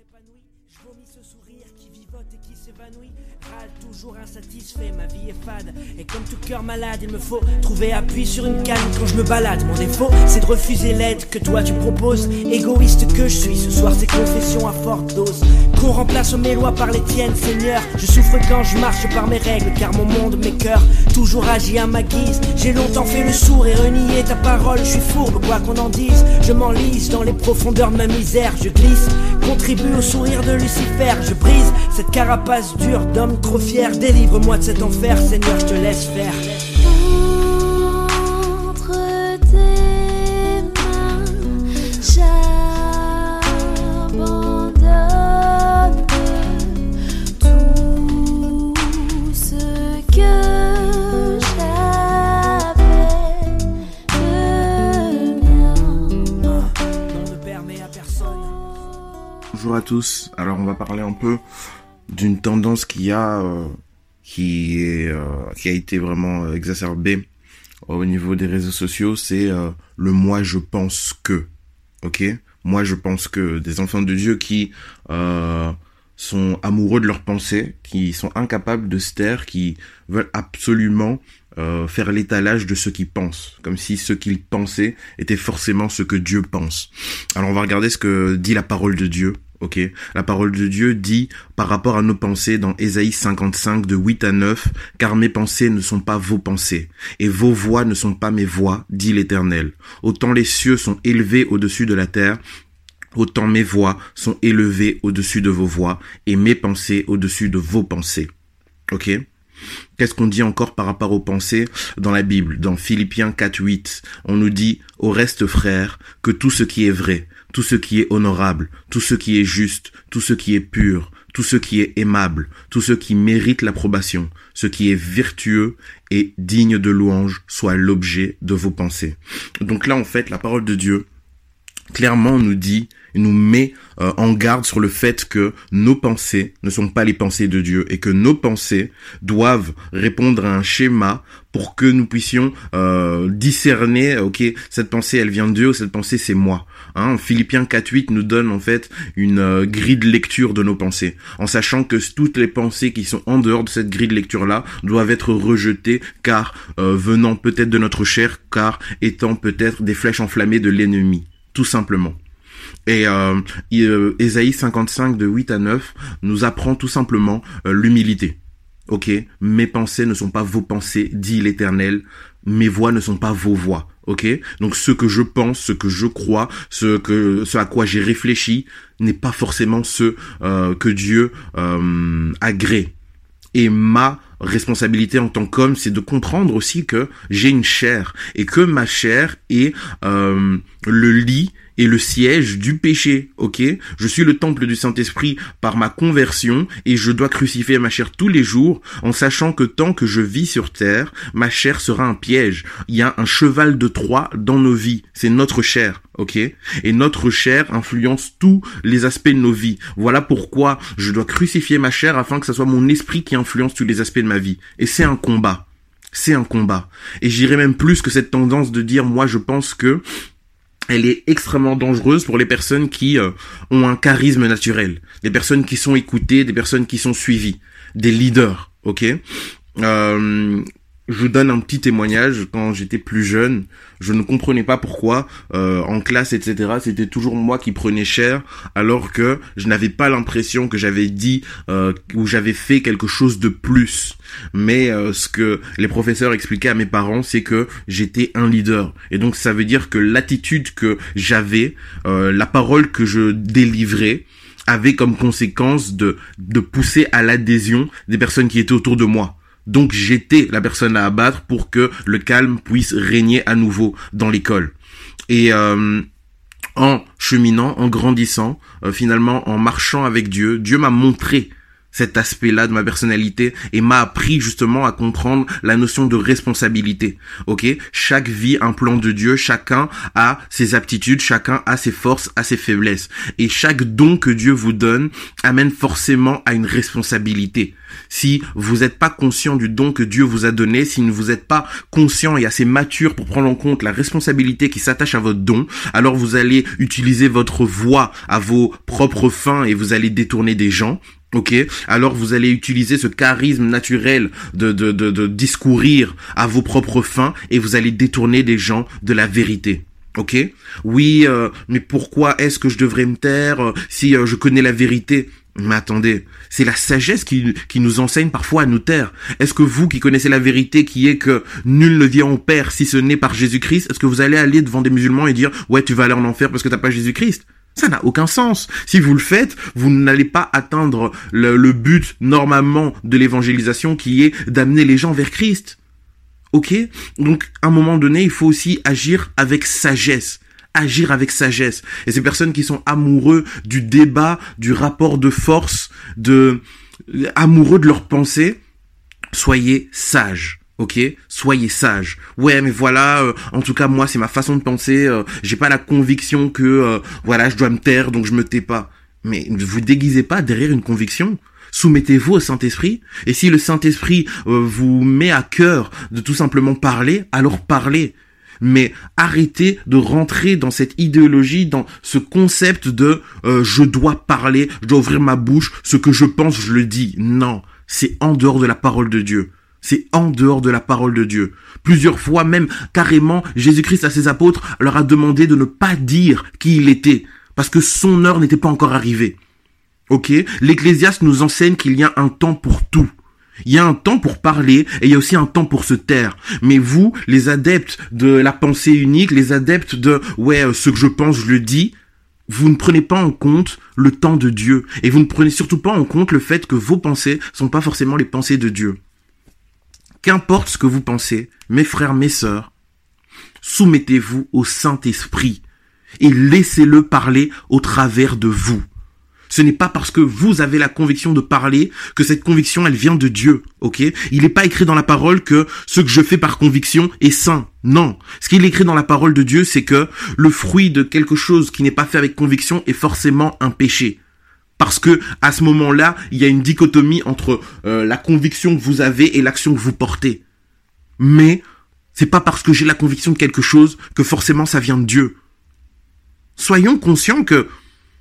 Je vomis ce sourire qui vivote et qui s'évanouit. Râle toujours insatisfait, ma vie est fade. Et comme tout cœur malade, il me faut trouver appui sur une canne quand je me balade. Mon défaut, c'est de refuser l'aide que toi tu proposes. Égoïste que je suis, ce soir c'est confession à forte dose. Qu'on remplace mes lois par les tiennes, Seigneur. Je souffre quand je marche par mes règles, car mon monde, mes cœurs, toujours agit à ma guise. J'ai longtemps fait le sourd et renié ta parole. Je suis fourbe, quoi qu'on en dise. Je m'enlise dans les profondeurs de ma misère. Je glisse, contribue au sourire de Lucifer. Je brise cette carapace dure d'homme trop fier. Délivre-moi de cet enfer, Seigneur, je te laisse faire. Alors on va parler un peu d'une tendance qui a euh, qui est euh, qui a été vraiment euh, exacerbée au niveau des réseaux sociaux, c'est le moi je pense que. OK Moi je pense que des enfants de Dieu qui sont amoureux de leurs pensées, qui sont incapables de se taire, qui veulent absolument faire l'étalage de ce qu'ils pensent, comme si ce qu'ils pensaient était forcément ce que Dieu pense. Alors on va regarder ce que dit la parole de Dieu. Ok, la parole de Dieu dit par rapport à nos pensées dans Ésaïe 55 de 8 à 9, car mes pensées ne sont pas vos pensées, et vos voix ne sont pas mes voix, dit l'Éternel. Autant les cieux sont élevés au-dessus de la terre, autant mes voix sont élevées au-dessus de vos voix, et mes pensées au-dessus de vos pensées. Ok? Qu'est-ce qu'on dit encore par rapport aux pensées dans la Bible? Dans Philippiens 4, 8, on nous dit au reste frères que tout ce qui est vrai, tout ce qui est honorable, tout ce qui est juste, tout ce qui est pur, tout ce qui est aimable, tout ce qui mérite l'approbation, ce qui est vertueux et digne de louange soit l'objet de vos pensées. Donc là, en fait, la parole de Dieu clairement nous dit, nous met euh, en garde sur le fait que nos pensées ne sont pas les pensées de Dieu et que nos pensées doivent répondre à un schéma pour que nous puissions euh, discerner, ok, cette pensée elle vient de Dieu, cette pensée c'est moi. Hein, Philippiens 4.8 nous donne en fait une euh, grille de lecture de nos pensées, en sachant que toutes les pensées qui sont en dehors de cette grille de lecture là doivent être rejetées car euh, venant peut-être de notre chair, car étant peut-être des flèches enflammées de l'ennemi tout simplement. Et euh, euh, Ésaïe 55 de 8 à 9 nous apprend tout simplement euh, l'humilité. Ok, mes pensées ne sont pas vos pensées, dit l'Éternel. Mes voix ne sont pas vos voix. Ok, donc ce que je pense, ce que je crois, ce que ce à quoi j'ai réfléchi n'est pas forcément ce euh, que Dieu euh, agrée. Et ma responsabilité en tant qu'homme, c'est de comprendre aussi que j'ai une chair et que ma chair est euh, le lit et le siège du péché, ok? Je suis le temple du Saint-Esprit par ma conversion et je dois crucifier ma chair tous les jours en sachant que tant que je vis sur terre, ma chair sera un piège. Il y a un cheval de Troie dans nos vies, c'est notre chair, ok? Et notre chair influence tous les aspects de nos vies. Voilà pourquoi je dois crucifier ma chair afin que ce soit mon esprit qui influence tous les aspects de ma vie. Et c'est un combat. C'est un combat. Et j'irais même plus que cette tendance de dire, moi je pense que elle est extrêmement dangereuse pour les personnes qui euh, ont un charisme naturel, des personnes qui sont écoutées, des personnes qui sont suivies, des leaders, ok? Euh, je vous donne un petit témoignage. Quand j'étais plus jeune, je ne comprenais pas pourquoi euh, en classe, etc. C'était toujours moi qui prenais cher, alors que je n'avais pas l'impression que j'avais dit euh, ou j'avais fait quelque chose de plus. Mais euh, ce que les professeurs expliquaient à mes parents, c'est que j'étais un leader. Et donc ça veut dire que l'attitude que j'avais, euh, la parole que je délivrais, avait comme conséquence de, de pousser à l'adhésion des personnes qui étaient autour de moi. Donc j'étais la personne à abattre pour que le calme puisse régner à nouveau dans l'école. Et euh, en cheminant, en grandissant, euh, finalement en marchant avec Dieu, Dieu m'a montré cet aspect-là de ma personnalité et m'a appris justement à comprendre la notion de responsabilité. Ok, chaque vie un plan de Dieu, chacun a ses aptitudes, chacun a ses forces, a ses faiblesses et chaque don que Dieu vous donne amène forcément à une responsabilité. Si vous n'êtes pas conscient du don que Dieu vous a donné, si vous n'êtes pas conscient et assez mature pour prendre en compte la responsabilité qui s'attache à votre don, alors vous allez utiliser votre voix à vos propres fins et vous allez détourner des gens. Ok, alors vous allez utiliser ce charisme naturel de, de, de, discourir à vos propres fins et vous allez détourner des gens de la vérité. Ok? Oui, euh, mais pourquoi est-ce que je devrais me taire euh, si euh, je connais la vérité? Mais attendez, c'est la sagesse qui, qui nous enseigne parfois à nous taire. Est-ce que vous qui connaissez la vérité qui est que nul ne vient au Père si ce n'est par Jésus-Christ, est-ce que vous allez aller devant des musulmans et dire ouais tu vas aller en enfer parce que t'as pas Jésus-Christ? Ça n'a aucun sens. Si vous le faites, vous n'allez pas atteindre le, but normalement de l'évangélisation qui est d'amener les gens vers Christ. Ok? Donc, à un moment donné, il faut aussi agir avec sagesse. Agir avec sagesse. Et ces personnes qui sont amoureux du débat, du rapport de force, de amoureux de leur pensée, soyez sages. Ok, soyez sages. Ouais, mais voilà. euh, en tout cas, moi, c'est ma façon de penser. euh, J'ai pas la conviction que euh, voilà, je dois me taire, donc je me tais pas. Mais ne vous déguisez pas derrière une conviction. Soumettez-vous au Saint-Esprit. Et si le Saint-Esprit euh, vous met à cœur de tout simplement parler, alors parlez. Mais arrêtez de rentrer dans cette idéologie, dans ce concept de euh, je dois parler, je dois ouvrir ma bouche, ce que je pense, je le dis. Non, c'est en dehors de la parole de Dieu. C'est en dehors de la parole de Dieu. Plusieurs fois même, carrément, Jésus-Christ à ses apôtres leur a demandé de ne pas dire qui il était, parce que son heure n'était pas encore arrivée. Ok L'Ecclésiaste nous enseigne qu'il y a un temps pour tout. Il y a un temps pour parler et il y a aussi un temps pour se taire. Mais vous, les adeptes de la pensée unique, les adeptes de ouais, euh, ce que je pense, je le dis, vous ne prenez pas en compte le temps de Dieu et vous ne prenez surtout pas en compte le fait que vos pensées sont pas forcément les pensées de Dieu. Qu'importe ce que vous pensez, mes frères, mes sœurs, soumettez-vous au Saint-Esprit et laissez-le parler au travers de vous. Ce n'est pas parce que vous avez la conviction de parler que cette conviction, elle vient de Dieu, ok? Il n'est pas écrit dans la parole que ce que je fais par conviction est saint. Non. Ce qu'il écrit dans la parole de Dieu, c'est que le fruit de quelque chose qui n'est pas fait avec conviction est forcément un péché. Parce que à ce moment-là, il y a une dichotomie entre euh, la conviction que vous avez et l'action que vous portez. Mais c'est pas parce que j'ai la conviction de quelque chose que forcément ça vient de Dieu. Soyons conscients que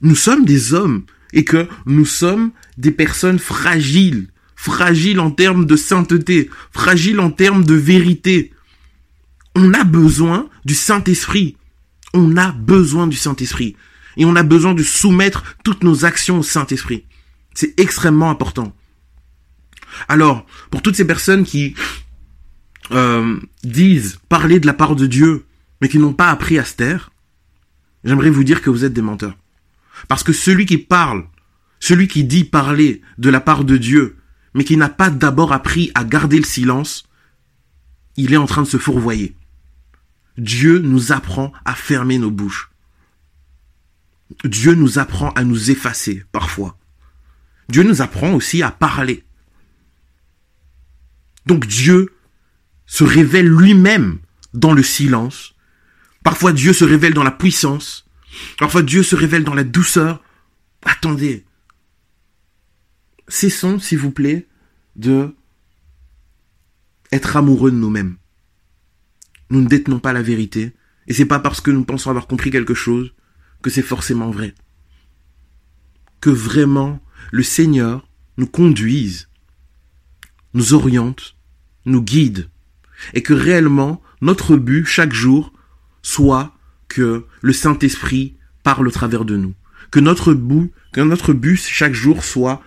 nous sommes des hommes et que nous sommes des personnes fragiles, fragiles en termes de sainteté, fragiles en termes de vérité. On a besoin du Saint-Esprit. On a besoin du Saint-Esprit. Et on a besoin de soumettre toutes nos actions au Saint-Esprit. C'est extrêmement important. Alors, pour toutes ces personnes qui euh, disent parler de la part de Dieu, mais qui n'ont pas appris à se taire, j'aimerais vous dire que vous êtes des menteurs. Parce que celui qui parle, celui qui dit parler de la part de Dieu, mais qui n'a pas d'abord appris à garder le silence, il est en train de se fourvoyer. Dieu nous apprend à fermer nos bouches. Dieu nous apprend à nous effacer parfois. Dieu nous apprend aussi à parler. Donc Dieu se révèle lui-même dans le silence. Parfois Dieu se révèle dans la puissance. Parfois Dieu se révèle dans la douceur. Attendez. Cessons, s'il vous plaît, de être amoureux de nous-mêmes. Nous ne détenons pas la vérité. Et c'est pas parce que nous pensons avoir compris quelque chose que c'est forcément vrai. Que vraiment le Seigneur nous conduise, nous oriente, nous guide, et que réellement notre but chaque jour soit que le Saint-Esprit parle au travers de nous. Que notre but, que notre but chaque jour soit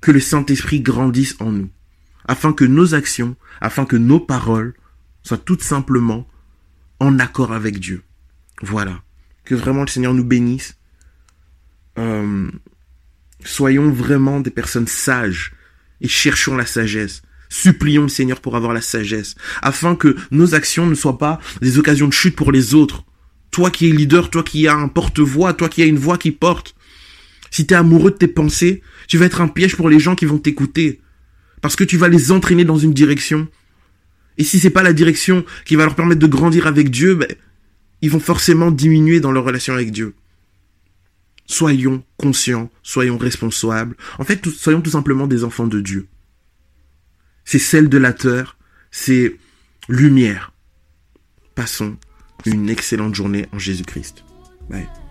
que le Saint-Esprit grandisse en nous. Afin que nos actions, afin que nos paroles soient toutes simplement en accord avec Dieu. Voilà. Que vraiment le Seigneur nous bénisse. Euh, soyons vraiment des personnes sages et cherchons la sagesse. Supplions le Seigneur pour avoir la sagesse, afin que nos actions ne soient pas des occasions de chute pour les autres. Toi qui es leader, toi qui as un porte-voix, toi qui as une voix qui porte, Si tu es amoureux de tes pensées, tu vas être un piège pour les gens qui vont t'écouter. Parce que tu vas les entraîner dans une direction. Et si c'est pas la direction qui va leur permettre de grandir avec Dieu, ben, ils vont forcément diminuer dans leur relation avec Dieu. Soyons conscients, soyons responsables. En fait, soyons tout simplement des enfants de Dieu. C'est celle de la terre, c'est lumière. Passons une excellente journée en Jésus-Christ. Bye.